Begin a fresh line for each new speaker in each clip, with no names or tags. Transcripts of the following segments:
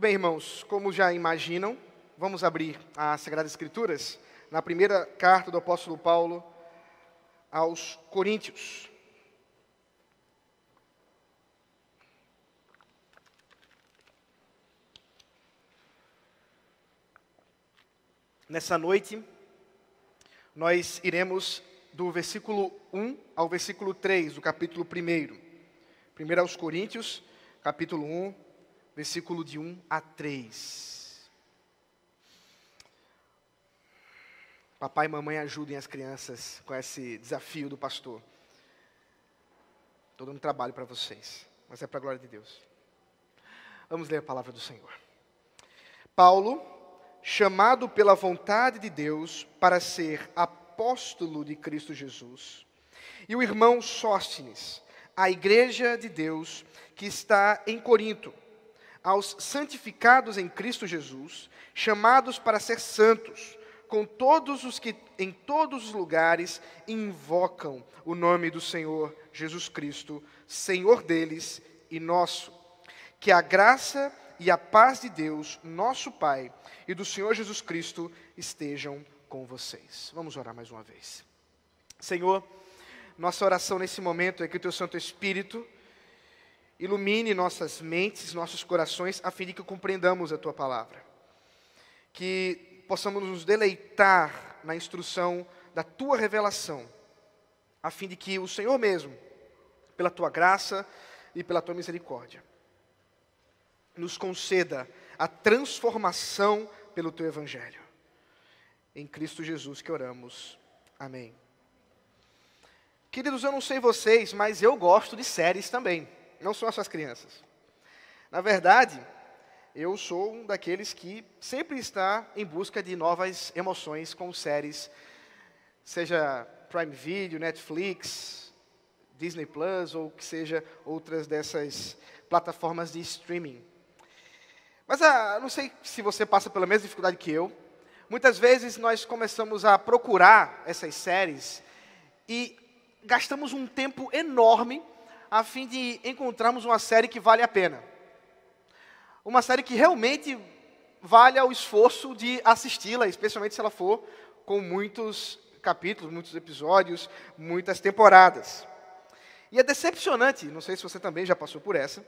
bem, irmãos, como já imaginam, vamos abrir as Sagradas Escrituras na primeira carta do apóstolo Paulo aos Coríntios. Nessa noite, nós iremos do versículo 1 ao versículo 3 do capítulo 1. Primeiro aos Coríntios, capítulo 1, versículo de 1 a 3. Papai e mamãe ajudem as crianças com esse desafio do pastor. Estou dando trabalho para vocês, mas é para a glória de Deus. Vamos ler a palavra do Senhor. Paulo chamado pela vontade de Deus para ser apóstolo de Cristo Jesus. E o irmão Sóstenes, a igreja de Deus que está em Corinto, aos santificados em Cristo Jesus, chamados para ser santos, com todos os que em todos os lugares invocam o nome do Senhor Jesus Cristo, Senhor deles e nosso. Que a graça e a paz de Deus, nosso Pai, e do Senhor Jesus Cristo estejam com vocês. Vamos orar mais uma vez. Senhor, nossa oração nesse momento é que o Teu Santo Espírito ilumine nossas mentes, nossos corações, a fim de que compreendamos a Tua palavra. Que possamos nos deleitar na instrução da Tua revelação, a fim de que o Senhor mesmo, pela Tua graça e pela Tua misericórdia, nos conceda a transformação pelo teu evangelho. Em Cristo Jesus que oramos. Amém. Queridos, eu não sei vocês, mas eu gosto de séries também. Não são as suas crianças. Na verdade, eu sou um daqueles que sempre está em busca de novas emoções com séries, seja Prime Video, Netflix, Disney Plus ou que seja outras dessas plataformas de streaming. Mas ah, não sei se você passa pela mesma dificuldade que eu. Muitas vezes nós começamos a procurar essas séries e gastamos um tempo enorme a fim de encontrarmos uma série que vale a pena. Uma série que realmente vale o esforço de assisti-la, especialmente se ela for com muitos capítulos, muitos episódios, muitas temporadas. E é decepcionante, não sei se você também já passou por essa,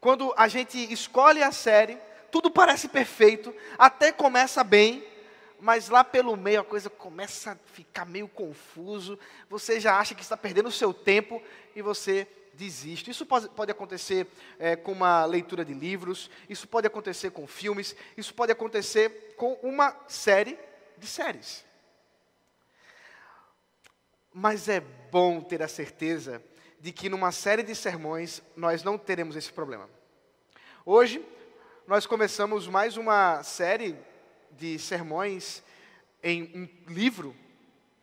quando a gente escolhe a série, tudo parece perfeito, até começa bem, mas lá pelo meio a coisa começa a ficar meio confuso, você já acha que está perdendo o seu tempo e você desiste. Isso pode, acontecer é, com uma leitura de livros, isso pode acontecer com filmes, isso pode acontecer com uma série de séries. Mas é bom ter a certeza de que numa série de sermões nós não teremos esse problema. Hoje nós começamos mais uma série de sermões em um livro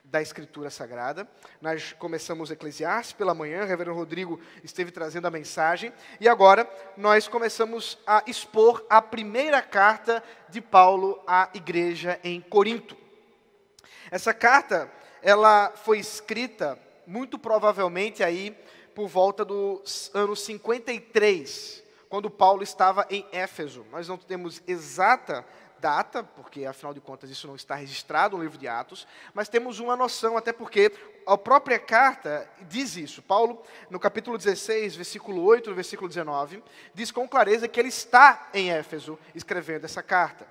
da Escritura Sagrada. Nós começamos Eclesiastes pela manhã, o reverendo Rodrigo esteve trazendo a mensagem, e agora nós começamos a expor a primeira carta de Paulo à igreja em Corinto. Essa carta, ela foi escrita muito provavelmente aí por volta dos anos 53, quando Paulo estava em Éfeso. Nós não temos exata data, porque afinal de contas isso não está registrado no livro de Atos, mas temos uma noção, até porque a própria carta diz isso. Paulo, no capítulo 16, versículo 8, versículo 19, diz com clareza que ele está em Éfeso escrevendo essa carta.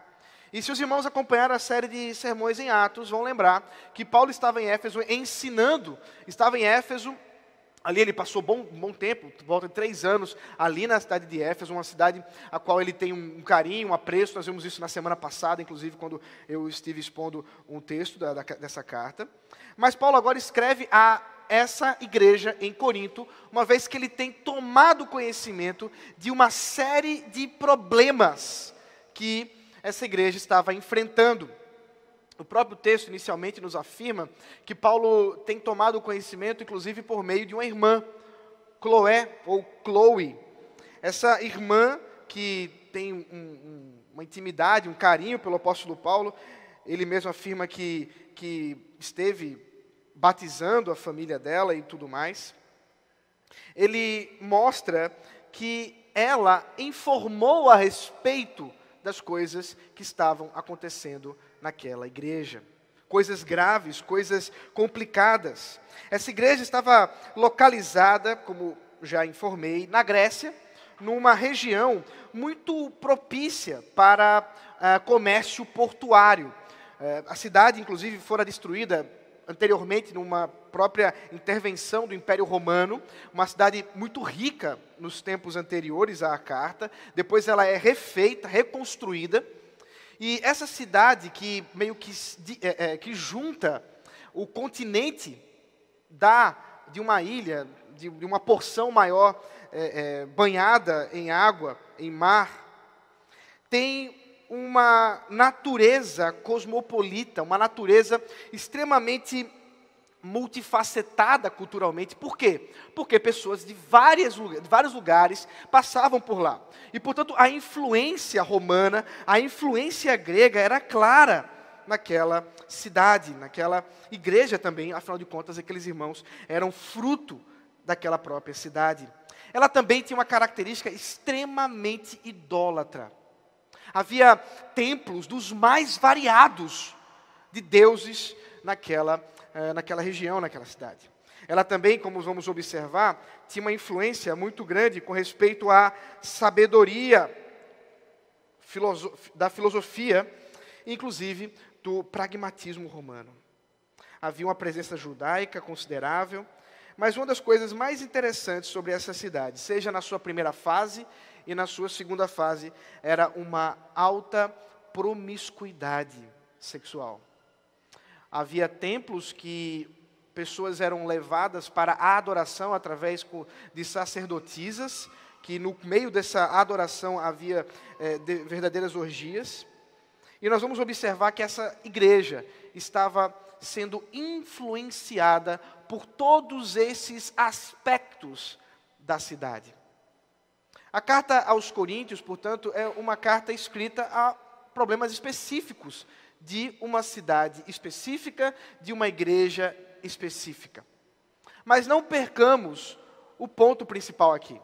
E se os irmãos acompanharam a série de sermões em Atos, vão lembrar que Paulo estava em Éfeso ensinando, estava em Éfeso, ali ele passou bom, bom tempo, volta de três anos, ali na cidade de Éfeso, uma cidade a qual ele tem um, carinho, um apreço, nós vimos isso na semana passada, inclusive quando eu estive expondo um texto da, da, dessa carta. Mas Paulo agora escreve a essa igreja em Corinto, uma vez que ele tem tomado conhecimento de uma série de problemas que essa igreja estava enfrentando. O próprio texto inicialmente nos afirma que Paulo tem tomado conhecimento, inclusive por meio de uma irmã, Chloé ou Chloe. Essa irmã que tem um, um, uma intimidade, um carinho pelo apóstolo Paulo, ele mesmo afirma que, que esteve batizando a família dela e tudo mais. Ele mostra que ela informou a respeito das coisas que estavam acontecendo naquela igreja. Coisas graves, coisas complicadas. Essa igreja estava localizada, como já informei, na Grécia, numa região muito propícia para uh, comércio portuário. Uh, a cidade, inclusive, fora destruída anteriormente numa própria intervenção do Império Romano, uma cidade muito rica nos tempos anteriores à carta. Depois ela é refeita, reconstruída. E essa cidade que meio que, é, é, que junta o continente da, de uma ilha, de, de uma porção maior é, é, banhada em água, em mar, tem uma natureza cosmopolita, uma natureza extremamente multifacetada culturalmente. Por quê? Porque pessoas de, várias, de vários lugares passavam por lá. E, portanto, a influência romana, a influência grega era clara naquela cidade, naquela igreja também. Afinal de contas, aqueles irmãos eram fruto daquela própria cidade. Ela também tinha uma característica extremamente idólatra. Havia templos dos mais variados de deuses naquela, eh, naquela região, naquela cidade. Ela também, como vamos observar, tinha uma influência muito grande com respeito à sabedoria da filosofia, inclusive do pragmatismo romano. Havia uma presença judaica considerável, mas uma das coisas mais interessantes sobre essa cidade, seja na sua primeira fase e na sua segunda fase era uma alta promiscuidade sexual. Havia templos que pessoas eram levadas para a adoração através de sacerdotisas, que no meio dessa adoração havia é, verdadeiras orgias. E nós vamos observar que essa igreja estava sendo influenciada por todos esses aspectos da cidade. A carta aos Coríntios, portanto, é uma carta escrita a problemas específicos de uma cidade específica, de uma igreja específica. Mas não percamos o ponto principal aqui.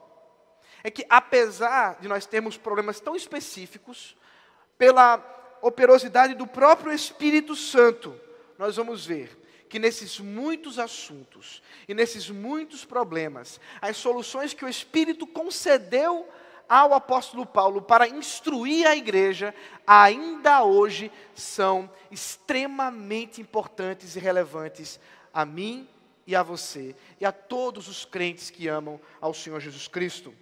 É que, apesar de nós termos problemas tão específicos, pela operosidade do próprio Espírito Santo, nós vamos ver que nesses muitos assuntos e nesses muitos problemas, as soluções que o Espírito concedeu ao apóstolo Paulo para instruir a igreja, ainda hoje são extremamente importantes e relevantes a mim e a você e a todos os crentes que amam ao Senhor Jesus Cristo.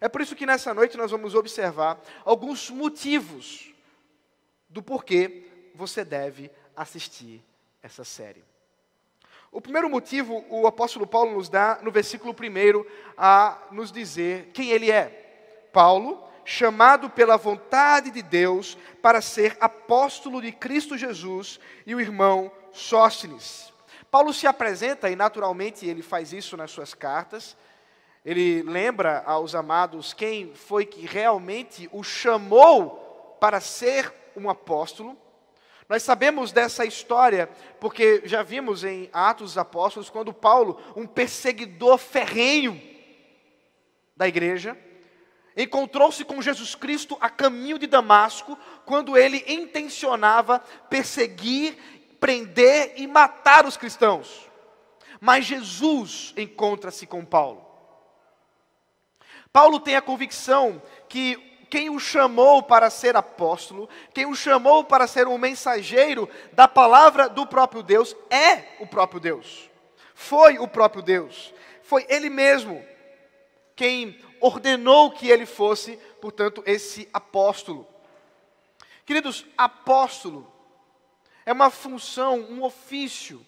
É por isso que nessa noite nós vamos observar alguns motivos do porquê você deve assistir essa série. O primeiro motivo o apóstolo Paulo nos dá no versículo 1 a nos dizer quem ele é. Paulo, chamado pela vontade de Deus para ser apóstolo de Cristo Jesus, e o irmão Sóstenes. Paulo se apresenta, e naturalmente ele faz isso nas suas cartas, ele lembra aos amados quem foi que realmente o chamou para ser um apóstolo. Nós sabemos dessa história porque já vimos em Atos dos Apóstolos quando Paulo, um perseguidor ferrenho da igreja, encontrou-se com Jesus Cristo a caminho de Damasco, quando ele intencionava perseguir, prender e matar os cristãos. Mas Jesus encontra-se com Paulo. Paulo tem a convicção que quem o chamou para ser apóstolo, quem o chamou para ser um mensageiro da palavra do próprio Deus, é o próprio Deus. Foi o próprio Deus. Foi Ele mesmo quem ordenou que ele fosse, portanto, esse apóstolo. Queridos, apóstolo é uma função, um ofício,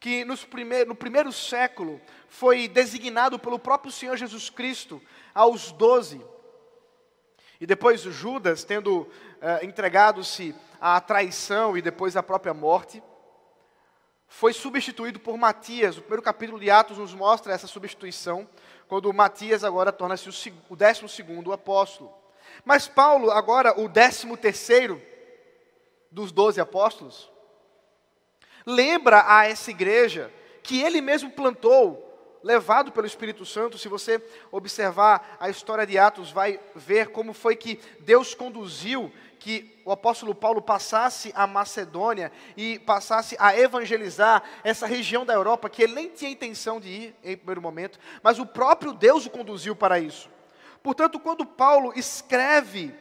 que primeir, no primeiro século foi designado pelo próprio Senhor Jesus Cristo aos doze. E depois Judas, tendo uh, entregado-se à traição e depois à própria morte, foi substituído por Matias. O primeiro capítulo de Atos nos mostra essa substituição, quando Matias agora torna-se o décimo segundo apóstolo. Mas Paulo, agora o décimo terceiro dos doze apóstolos, lembra a essa igreja que ele mesmo plantou levado pelo Espírito Santo, se você observar a história de Atos, vai ver como foi que Deus conduziu que o apóstolo Paulo passasse a Macedônia e passasse a evangelizar essa região da Europa que ele nem tinha intenção de ir em primeiro momento, mas o próprio Deus o conduziu para isso. Portanto, quando Paulo escreve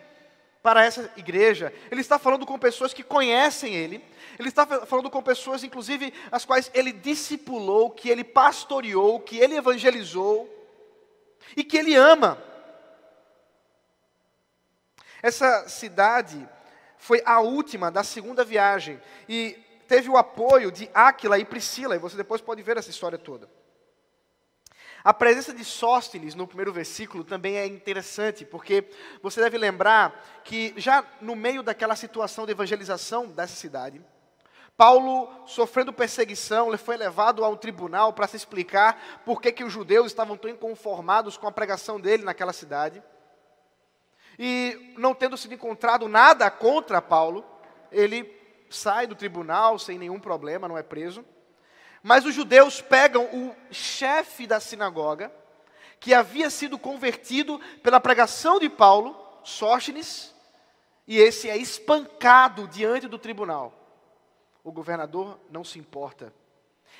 para essa igreja, ele está falando com pessoas que conhecem ele, ele está falando com pessoas, inclusive, as quais ele discipulou, que ele pastoreou, que ele evangelizou e que ele ama. Essa cidade foi a última da segunda viagem e teve o apoio de Áquila e Priscila, e você depois pode ver essa história toda. A presença de Sóstenes no primeiro versículo também é interessante, porque você deve lembrar que já no meio daquela situação de evangelização dessa cidade, Paulo, sofrendo perseguição, foi levado a um tribunal para se explicar por que, que os judeus estavam tão inconformados com a pregação dele naquela cidade. E não tendo sido encontrado nada contra Paulo, ele sai do tribunal sem nenhum problema, não é preso. Mas os judeus pegam o chefe da sinagoga, que havia sido convertido pela pregação de Paulo, Sóstenes, e esse é espancado diante do tribunal. O governador não se importa.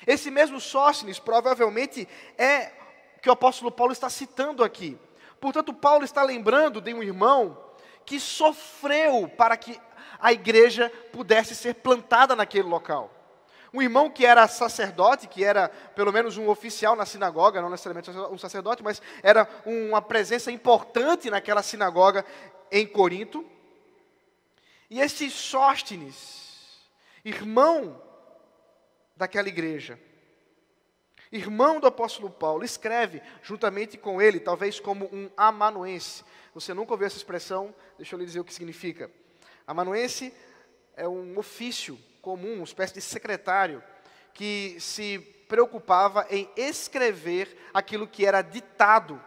Esse mesmo Sóstenes provavelmente é que o apóstolo Paulo está citando aqui. Portanto, Paulo está lembrando de um irmão que sofreu para que a igreja pudesse ser plantada naquele local. Um irmão que era sacerdote, que era pelo menos um oficial na sinagoga, não necessariamente um sacerdote, mas era uma presença importante naquela sinagoga em Corinto. E esse Sóstenes, irmão daquela igreja, irmão do apóstolo Paulo, escreve juntamente com ele, talvez como um amanuense. Você nunca ouviu essa expressão? Deixa eu lhe dizer o que significa. Amanuense é um ofício comum, uma espécie de secretário, que se preocupava em escrever aquilo que era ditado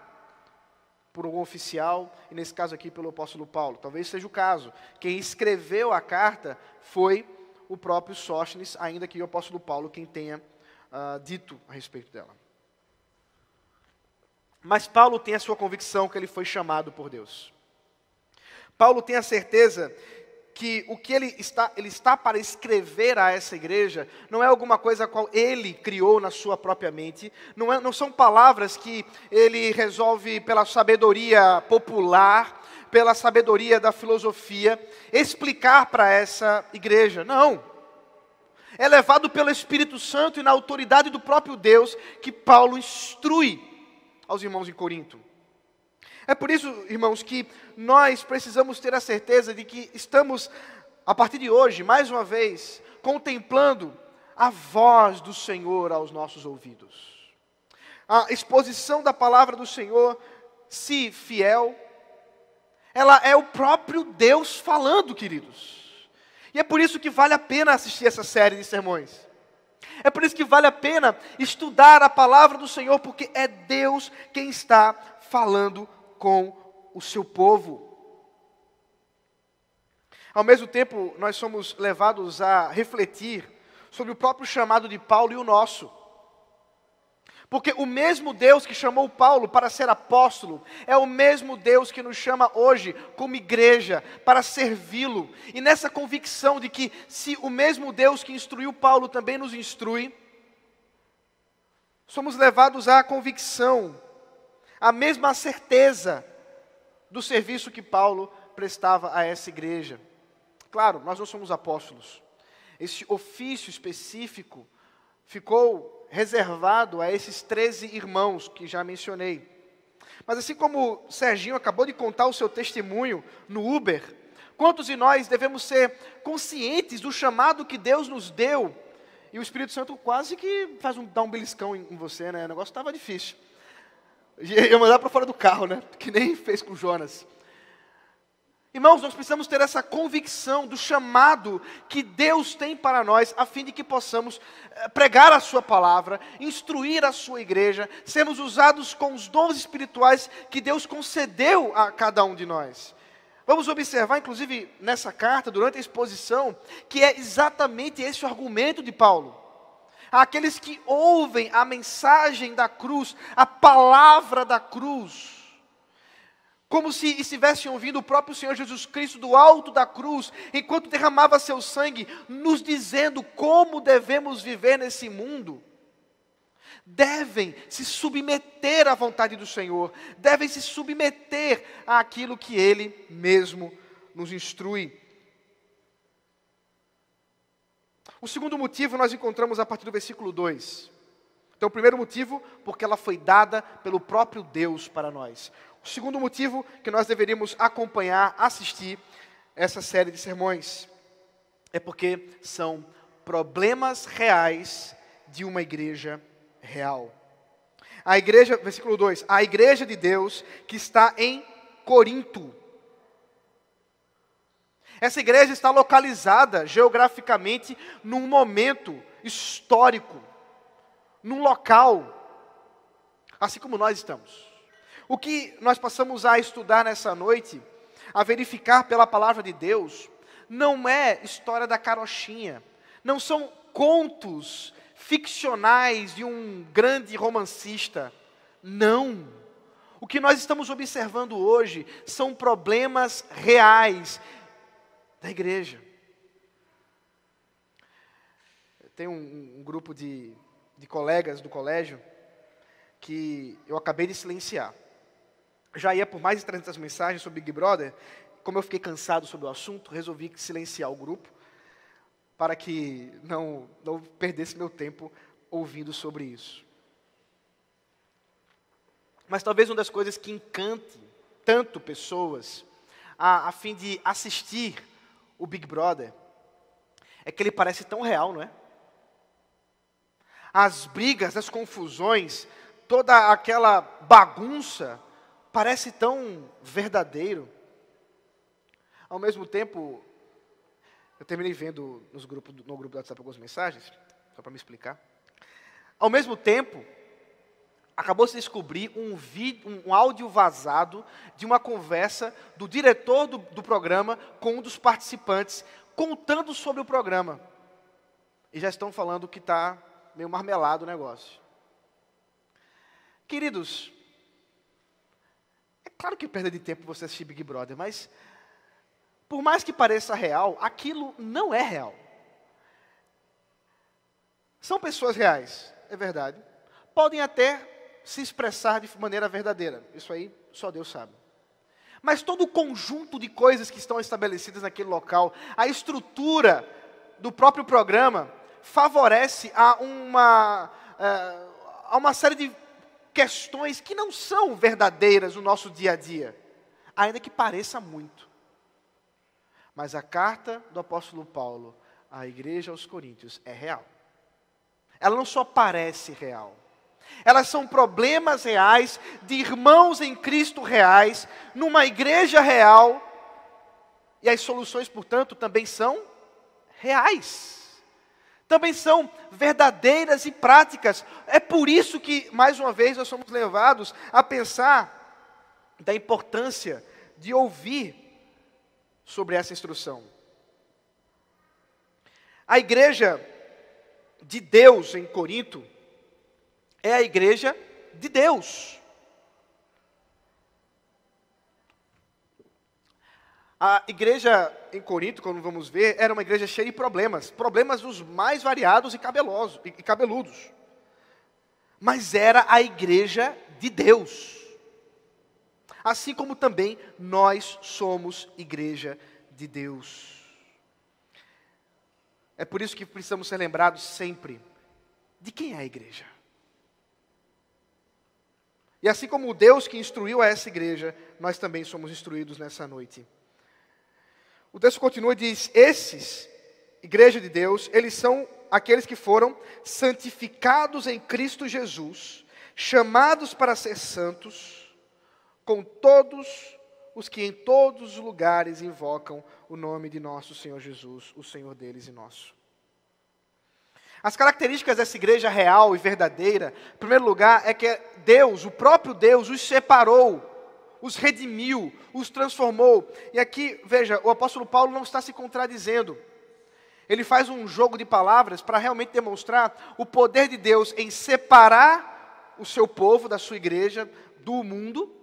por um oficial, e nesse caso aqui pelo apóstolo Paulo. Talvez seja o caso. Quem escreveu a carta foi o próprio Sóstenes, ainda que o apóstolo Paulo quem tenha uh, dito a respeito dela. Mas Paulo tem a sua convicção que ele foi chamado por Deus. Paulo tem a certeza que o que ele está, ele está para escrever a essa igreja não é alguma coisa a qual ele criou na sua própria mente, não, é, não são palavras que ele resolve pela sabedoria popular, pela sabedoria da filosofia, explicar para essa igreja. Não é levado pelo Espírito Santo e na autoridade do próprio Deus que Paulo instrui aos irmãos em Corinto. É por isso, irmãos, que nós precisamos ter a certeza de que estamos, a partir de hoje, mais uma vez, contemplando a voz do Senhor aos nossos ouvidos. A exposição da palavra do Senhor, se fiel, ela é o próprio Deus falando, queridos. E é por isso que vale a pena assistir essa série de sermões. É por isso que vale a pena estudar a palavra do Senhor, porque é Deus quem está falando com o seu povo. Ao mesmo tempo, nós somos levados a refletir sobre o próprio chamado de Paulo e o nosso. Porque o mesmo Deus que chamou Paulo para ser apóstolo é o mesmo Deus que nos chama hoje como igreja para servi-lo. E nessa convicção de que se o mesmo Deus que instruiu Paulo também nos instrui, somos levados à convicção, à mesma certeza do serviço que Paulo prestava a essa igreja. Claro, nós não somos apóstolos. Esse ofício específico ficou reservado a esses 13 irmãos que já mencionei. Mas assim como Serginho acabou de contar o seu testemunho no Uber, quantos de nós devemos ser conscientes do chamado que Deus nos deu? E o Espírito Santo quase que faz um, dá um beliscão em, em você, né? O negócio estava difícil. Eu mandar para fora do carro, né? Que nem fez com Jonas. Irmãos, nós precisamos ter essa convicção do chamado que Deus tem para nós, a fim de que possamos eh, pregar a Sua palavra, instruir a Sua igreja, sermos usados com os dons espirituais que Deus concedeu a cada um de nós. Vamos observar, inclusive, nessa carta, durante a exposição, que é exatamente esse o argumento de Paulo. Àqueles que ouvem a mensagem da cruz, a palavra da cruz. Como se estivessem ouvindo o próprio Senhor Jesus Cristo do alto da cruz, enquanto derramava seu sangue, nos dizendo como devemos viver nesse mundo devem se submeter à vontade do Senhor, devem se submeter àquilo que Ele mesmo nos instrui. O segundo motivo nós encontramos a partir do versículo 2. Então, o primeiro motivo, porque ela foi dada pelo próprio Deus para nós. O segundo motivo, que nós deveríamos acompanhar, assistir essa série de sermões, é porque são problemas reais de uma igreja real. A igreja, versículo 2: a igreja de Deus que está em Corinto. Essa igreja está localizada geograficamente num momento histórico, num local, assim como nós estamos. O que nós passamos a estudar nessa noite, a verificar pela palavra de Deus, não é história da carochinha, não são contos ficcionais de um grande romancista. Não. O que nós estamos observando hoje são problemas reais da igreja. Tem um, um grupo de, de colegas do colégio que eu acabei de silenciar. Já ia por mais de 300 mensagens sobre Big Brother. Como eu fiquei cansado sobre o assunto, resolvi silenciar o grupo para que não, não perdesse meu tempo ouvindo sobre isso. Mas talvez uma das coisas que encante tanto pessoas a, a fim de assistir o Big Brother, é que ele parece tão real, não é? As brigas, as confusões, toda aquela bagunça, parece tão verdadeiro. Ao mesmo tempo, eu terminei vendo nos grupos, no grupo do WhatsApp algumas mensagens, só para me explicar. Ao mesmo tempo, acabou se descobrir um, vídeo, um áudio vazado de uma conversa do diretor do, do programa com um dos participantes, contando sobre o programa. E já estão falando que está meio marmelado o negócio. Queridos, é claro que perda de tempo você assistir Big Brother, mas por mais que pareça real, aquilo não é real. São pessoas reais, é verdade. Podem até se expressar de maneira verdadeira. Isso aí só Deus sabe. Mas todo o conjunto de coisas que estão estabelecidas naquele local, a estrutura do próprio programa, favorece a uma, uh, a uma série de questões que não são verdadeiras no nosso dia a dia, ainda que pareça muito. Mas a carta do apóstolo Paulo à igreja aos Coríntios é real. Ela não só parece real, elas são problemas reais de irmãos em Cristo reais, numa igreja real, e as soluções, portanto, também são reais. Também são verdadeiras e práticas. É por isso que, mais uma vez, nós somos levados a pensar da importância de ouvir sobre essa instrução. A igreja de Deus em Corinto é a igreja de Deus. A igreja em Corinto, como vamos ver, era uma igreja cheia de problemas, problemas dos mais variados e, cabelosos, e cabeludos. Mas era a igreja de Deus. Assim como também nós somos igreja de Deus. É por isso que precisamos ser lembrados sempre de quem é a igreja. E assim como o Deus que instruiu a essa igreja, nós também somos instruídos nessa noite. O texto continua e diz: Esses, igreja de Deus, eles são aqueles que foram santificados em Cristo Jesus, chamados para ser santos, com todos os que em todos os lugares invocam o nome de nosso Senhor Jesus, o Senhor deles e nosso. As características dessa igreja real e verdadeira, em primeiro lugar, é que Deus, o próprio Deus, os separou, os redimiu, os transformou. E aqui, veja, o apóstolo Paulo não está se contradizendo. Ele faz um jogo de palavras para realmente demonstrar o poder de Deus em separar o seu povo da sua igreja do mundo,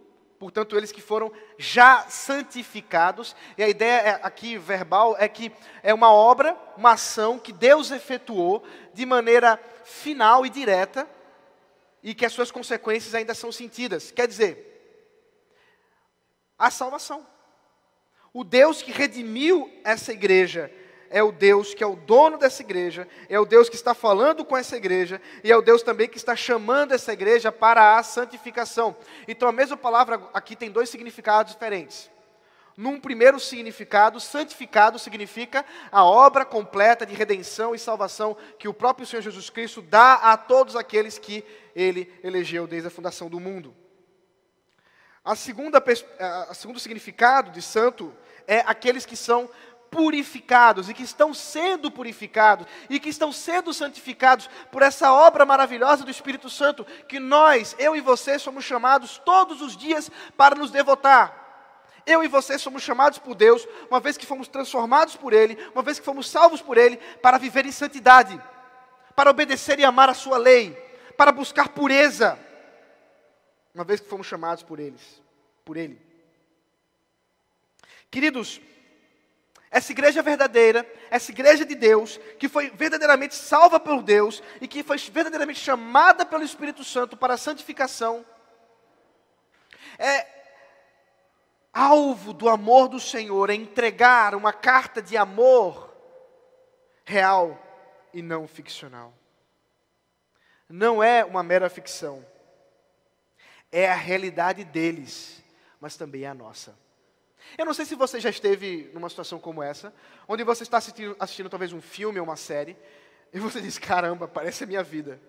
portanto, eles que foram já santificados. E a ideia é, aqui verbal é que é uma obra, uma ação que Deus efetuou de maneira final e direta e que as suas consequências ainda são sentidas. Quer dizer, a salvação. O Deus que redimiu essa igreja é o Deus que é o dono dessa igreja, é o Deus que está falando com essa igreja, e é o Deus também que está chamando essa igreja para a santificação. Então a mesma palavra aqui tem dois significados diferentes. Num primeiro significado, santificado significa a obra completa de redenção e salvação que o próprio Senhor Jesus Cristo dá a todos aqueles que ele elegeu desde a fundação do mundo. A segunda, a segundo significado de santo é aqueles que são purificados e que estão sendo purificados e que estão sendo santificados por essa obra maravilhosa do Espírito Santo que nós, eu e você, somos chamados todos os dias para nos devotar. Eu e você somos chamados por Deus, uma vez que fomos transformados por Ele, uma vez que fomos salvos por Ele, para viver em santidade, para obedecer e amar a Sua lei, para buscar pureza, uma vez que fomos chamados por eles, por Ele. Queridos, essa igreja verdadeira, essa igreja de Deus, que foi verdadeiramente salva por Deus e que foi verdadeiramente chamada pelo Espírito Santo para a santificação, é alvo do amor do Senhor, é entregar uma carta de amor real e não ficcional. Não é uma mera ficção, é a realidade deles, mas também é a nossa. Eu não sei se você já esteve numa situação como essa, onde você está assistindo, assistindo talvez um filme ou uma série, e você diz: caramba, parece a minha vida.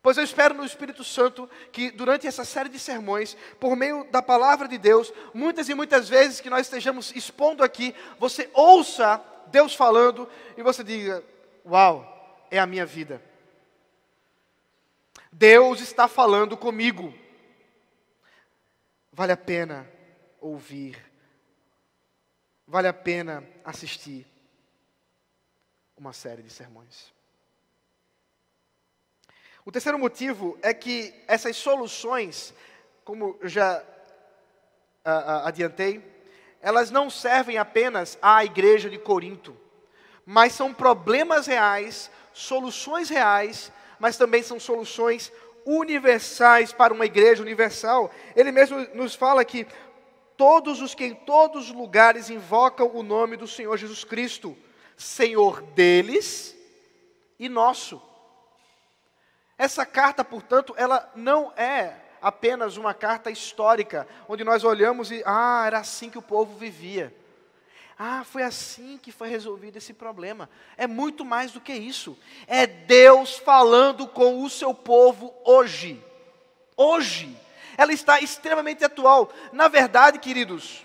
Pois eu espero no Espírito Santo que durante essa série de sermões, por meio da palavra de Deus, muitas e muitas vezes que nós estejamos expondo aqui, você ouça Deus falando e você diga: Uau, é a minha vida. Deus está falando comigo. Vale a pena ouvir, vale a pena assistir uma série de sermões. O terceiro motivo é que essas soluções, como eu já uh, uh, adiantei, elas não servem apenas à igreja de Corinto, mas são problemas reais, soluções reais, mas também são soluções universais para uma igreja universal. Ele mesmo nos fala que todos os que em todos os lugares invocam o nome do Senhor Jesus Cristo, Senhor deles e nosso. Essa carta, portanto, ela não é apenas uma carta histórica, onde nós olhamos e, ah, era assim que o povo vivia. Ah, foi assim que foi resolvido esse problema. É muito mais do que isso. É Deus falando com o seu povo hoje. Hoje ela está extremamente atual. Na verdade, queridos,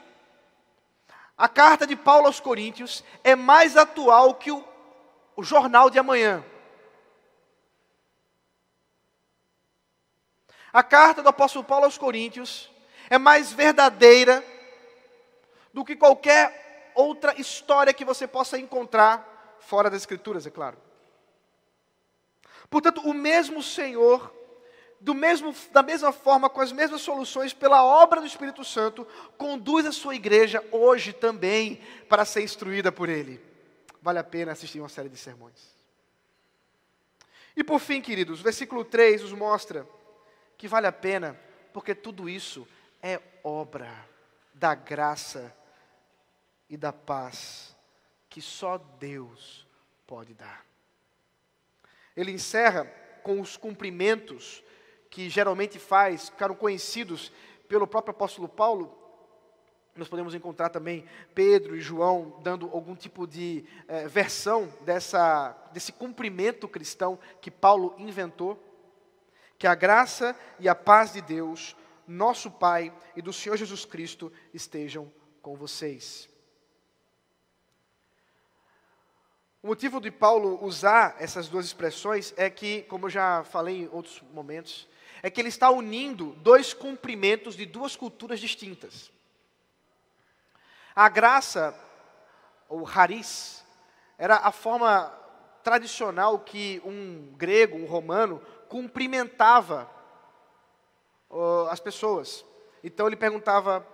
a carta de Paulo aos Coríntios é mais atual que o, o jornal de amanhã. A carta do apóstolo Paulo aos Coríntios é mais verdadeira do que qualquer outra história que você possa encontrar fora das Escrituras, é claro. Portanto, o mesmo Senhor do mesmo, da mesma forma, com as mesmas soluções, pela obra do Espírito Santo, conduz a sua igreja hoje também para ser instruída por Ele. Vale a pena assistir uma série de sermões. E por fim, queridos, o versículo 3 nos mostra que vale a pena, porque tudo isso é obra da graça e da paz que só Deus pode dar. Ele encerra com os cumprimentos que geralmente faz, ficaram conhecidos pelo próprio apóstolo Paulo, nós podemos encontrar também Pedro e João dando algum tipo de eh, versão dessa, desse cumprimento cristão que Paulo inventou. Que a graça e a paz de Deus, nosso Pai e do Senhor Jesus Cristo estejam com vocês. O motivo de Paulo usar essas duas expressões é que, como eu já falei em outros momentos, é que ele está unindo dois cumprimentos de duas culturas distintas. A graça, ou haris, era a forma tradicional que um grego, um romano, cumprimentava uh, as pessoas. Então ele perguntava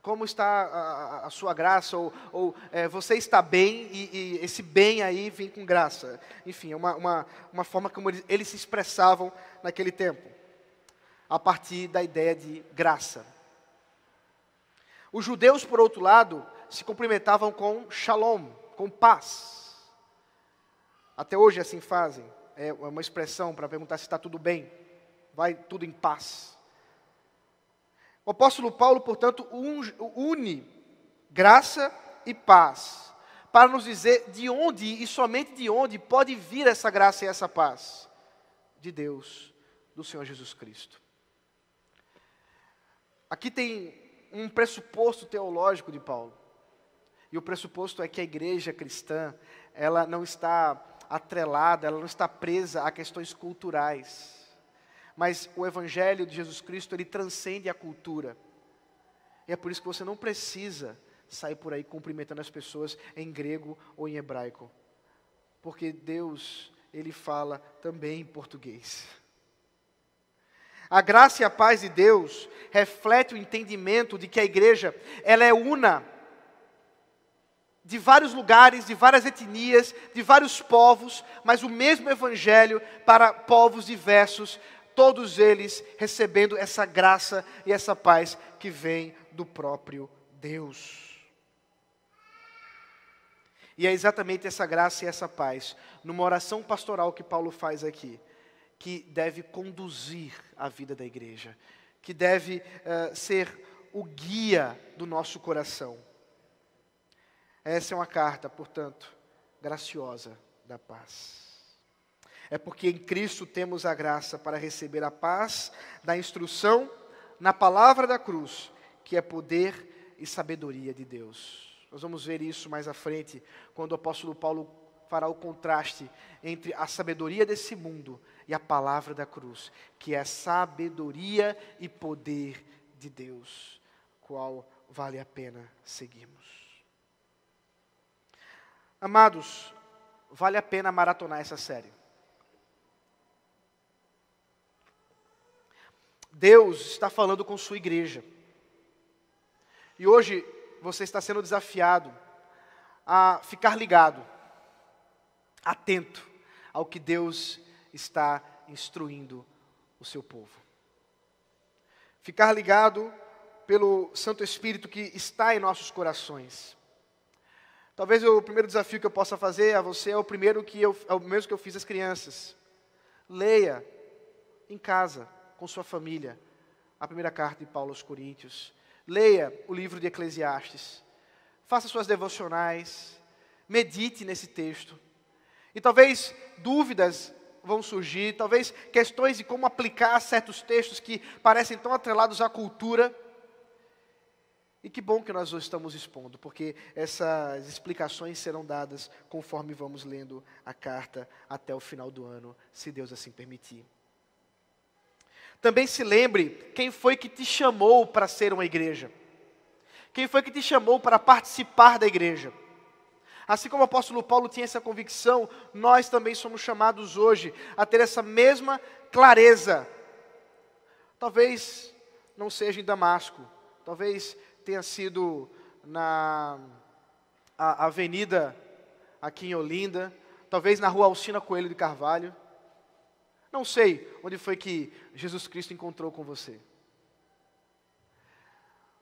como está a, a, sua graça, ou, ou é, você está bem, e, e, esse bem aí vem com graça. Enfim, é uma, uma, uma forma como eles, eles se expressavam naquele tempo, a partir da ideia de graça. Os judeus, por outro lado, se cumprimentavam com shalom, com paz. Até hoje assim fazem. É uma expressão para perguntar se está tudo bem. Vai tudo em paz. O apóstolo Paulo, portanto, une graça e paz, para nos dizer de onde e somente de onde pode vir essa graça e essa paz. De Deus, do Senhor Jesus Cristo. Aqui tem um pressuposto teológico de Paulo. E o pressuposto é que a igreja cristã, ela não está atrelada, ela não está presa a questões culturais mas o evangelho de Jesus Cristo, ele transcende a cultura. E é por isso que você não precisa sair por aí cumprimentando as pessoas em grego ou em hebraico. Porque Deus, ele fala também em português. A graça e a paz de Deus reflete o entendimento de que a igreja, ela é una de vários lugares, de várias etnias, de vários povos, mas o mesmo evangelho para povos diversos, todos eles recebendo essa graça e essa paz que vem do próprio Deus. E é exatamente essa graça e essa paz, numa oração pastoral que Paulo faz aqui, que deve conduzir a vida da igreja, que deve uh, ser o guia do nosso coração. Essa é uma carta, portanto, graciosa da paz. É porque em Cristo temos a graça para receber a paz da instrução na palavra da cruz, que é poder e sabedoria de Deus. Nós vamos ver isso mais à frente, quando o apóstolo Paulo fará o contraste entre a sabedoria desse mundo e a palavra da cruz, que é sabedoria e poder de Deus, qual vale a pena seguirmos. Amados, vale a pena maratonar essa série. Deus está falando com sua igreja. E hoje você está sendo desafiado a ficar ligado, atento ao que Deus está instruindo o seu povo. Ficar ligado pelo Santo Espírito que está em nossos corações. Talvez o primeiro desafio que eu possa fazer a você é o primeiro que eu, é o mesmo que eu fiz às crianças. Leia em casa com sua família a primeira carta de Paulo aos Coríntios. Leia o livro de Eclesiastes. Faça suas devocionais. Medite nesse texto. E talvez dúvidas vão surgir, talvez questões de como aplicar certos textos que parecem tão atrelados à cultura. E que bom que nós hoje estamos expondo, porque essas explicações serão dadas conforme vamos lendo a carta até o final do ano, se Deus assim permitir. Também se lembre quem foi que te chamou para ser uma igreja. Quem foi que te chamou para participar da igreja. Assim como o apóstolo Paulo tinha essa convicção, nós também somos chamados hoje a ter essa mesma clareza. Talvez não seja em Damasco, talvez tenha sido na avenida aqui em Olinda, talvez na rua Alcina Coelho de Carvalho. Não sei onde foi que Jesus Cristo encontrou com você.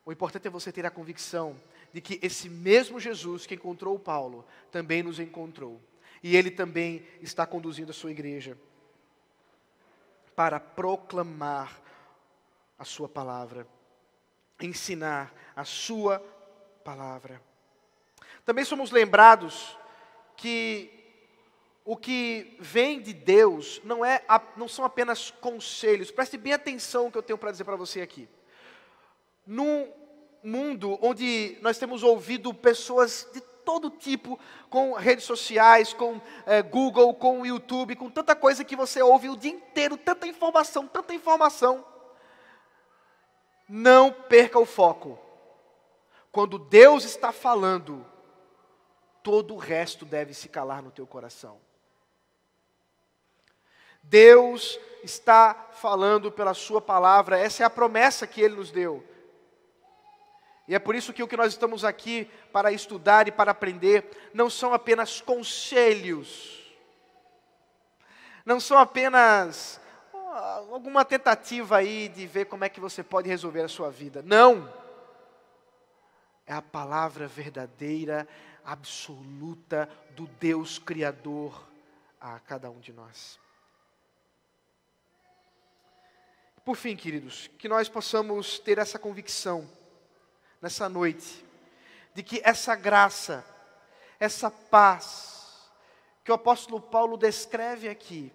O importante é você ter a convicção de que esse mesmo Jesus que encontrou Paulo também nos encontrou. E ele também está conduzindo a sua igreja para proclamar a sua palavra, ensinar a sua palavra. Também somos lembrados que o que vem de Deus não, é, não são apenas conselhos. Preste bem atenção no que eu tenho para dizer para você aqui. Num mundo onde nós temos ouvido pessoas de todo tipo, com redes sociais, com é, Google, com YouTube, com tanta coisa que você ouve o dia inteiro, tanta informação, tanta informação. Não perca o foco. Quando Deus está falando, todo o resto deve se calar no teu coração. Deus está falando pela Sua palavra, essa é a promessa que Ele nos deu. E é por isso que o que nós estamos aqui para estudar e para aprender não são apenas conselhos, não são apenas alguma tentativa aí de ver como é que você pode resolver a sua vida. Não! É a palavra verdadeira, absoluta do Deus Criador a cada um de nós. Por fim, queridos, que nós possamos ter essa convicção nessa noite, de que essa graça, essa paz, que o apóstolo Paulo descreve aqui,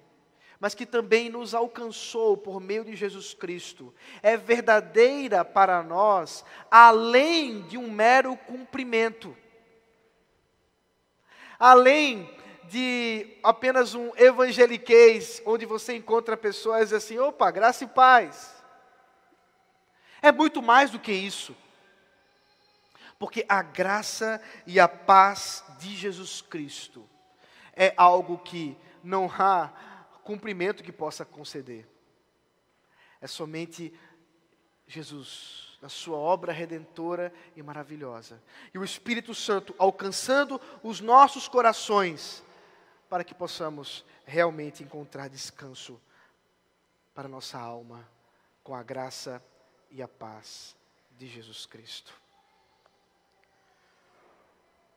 mas que também nos alcançou por meio de Jesus Cristo, é verdadeira para nós, além de um mero cumprimento, além de apenas um evangeliquez, onde você encontra pessoas assim, opa, graça e paz. É muito mais do que isso. Porque a graça e a paz de Jesus Cristo é algo que não há cumprimento que possa conceder. É somente Jesus, na sua obra redentora e maravilhosa. E o Espírito Santo alcançando os nossos corações, para que possamos realmente encontrar descanso para nossa alma, com a graça e a paz de Jesus Cristo.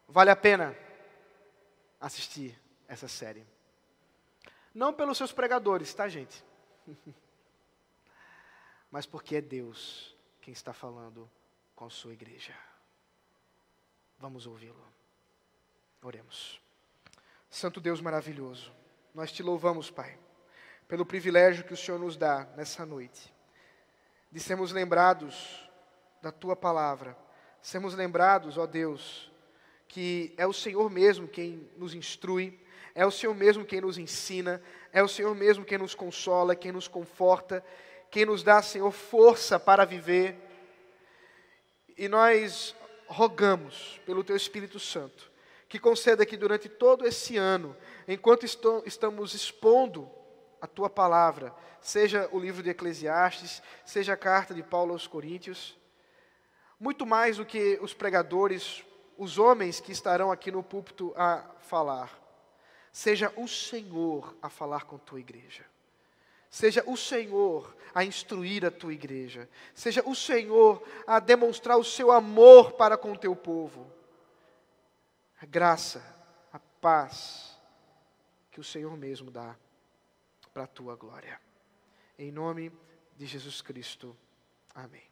Vale a pena assistir essa série. Não pelos seus pregadores, tá, gente? Mas porque é Deus quem está falando com a sua igreja. Vamos ouvi-lo. Oremos. Santo Deus maravilhoso, nós te louvamos, Pai, pelo privilégio que o Senhor nos dá nessa noite, de sermos lembrados da tua palavra, sermos lembrados, ó Deus, que é o Senhor mesmo quem nos instrui, é o Senhor mesmo quem nos ensina, é o Senhor mesmo quem nos consola, quem nos conforta, quem nos dá, Senhor, força para viver. E nós rogamos pelo Teu Espírito Santo que conceda que durante todo esse ano, enquanto estamos expondo a Tua palavra, seja o livro de Eclesiastes, seja a carta de Paulo aos Coríntios, muito mais do que os pregadores os homens que estarão aqui no púlpito a falar, seja o Senhor a falar com tua igreja. Seja o Senhor a instruir a tua igreja. Seja o Senhor a demonstrar o seu amor para com o teu povo. A graça, a paz que o Senhor mesmo dá para a tua glória. Em nome de Jesus Cristo. Amém.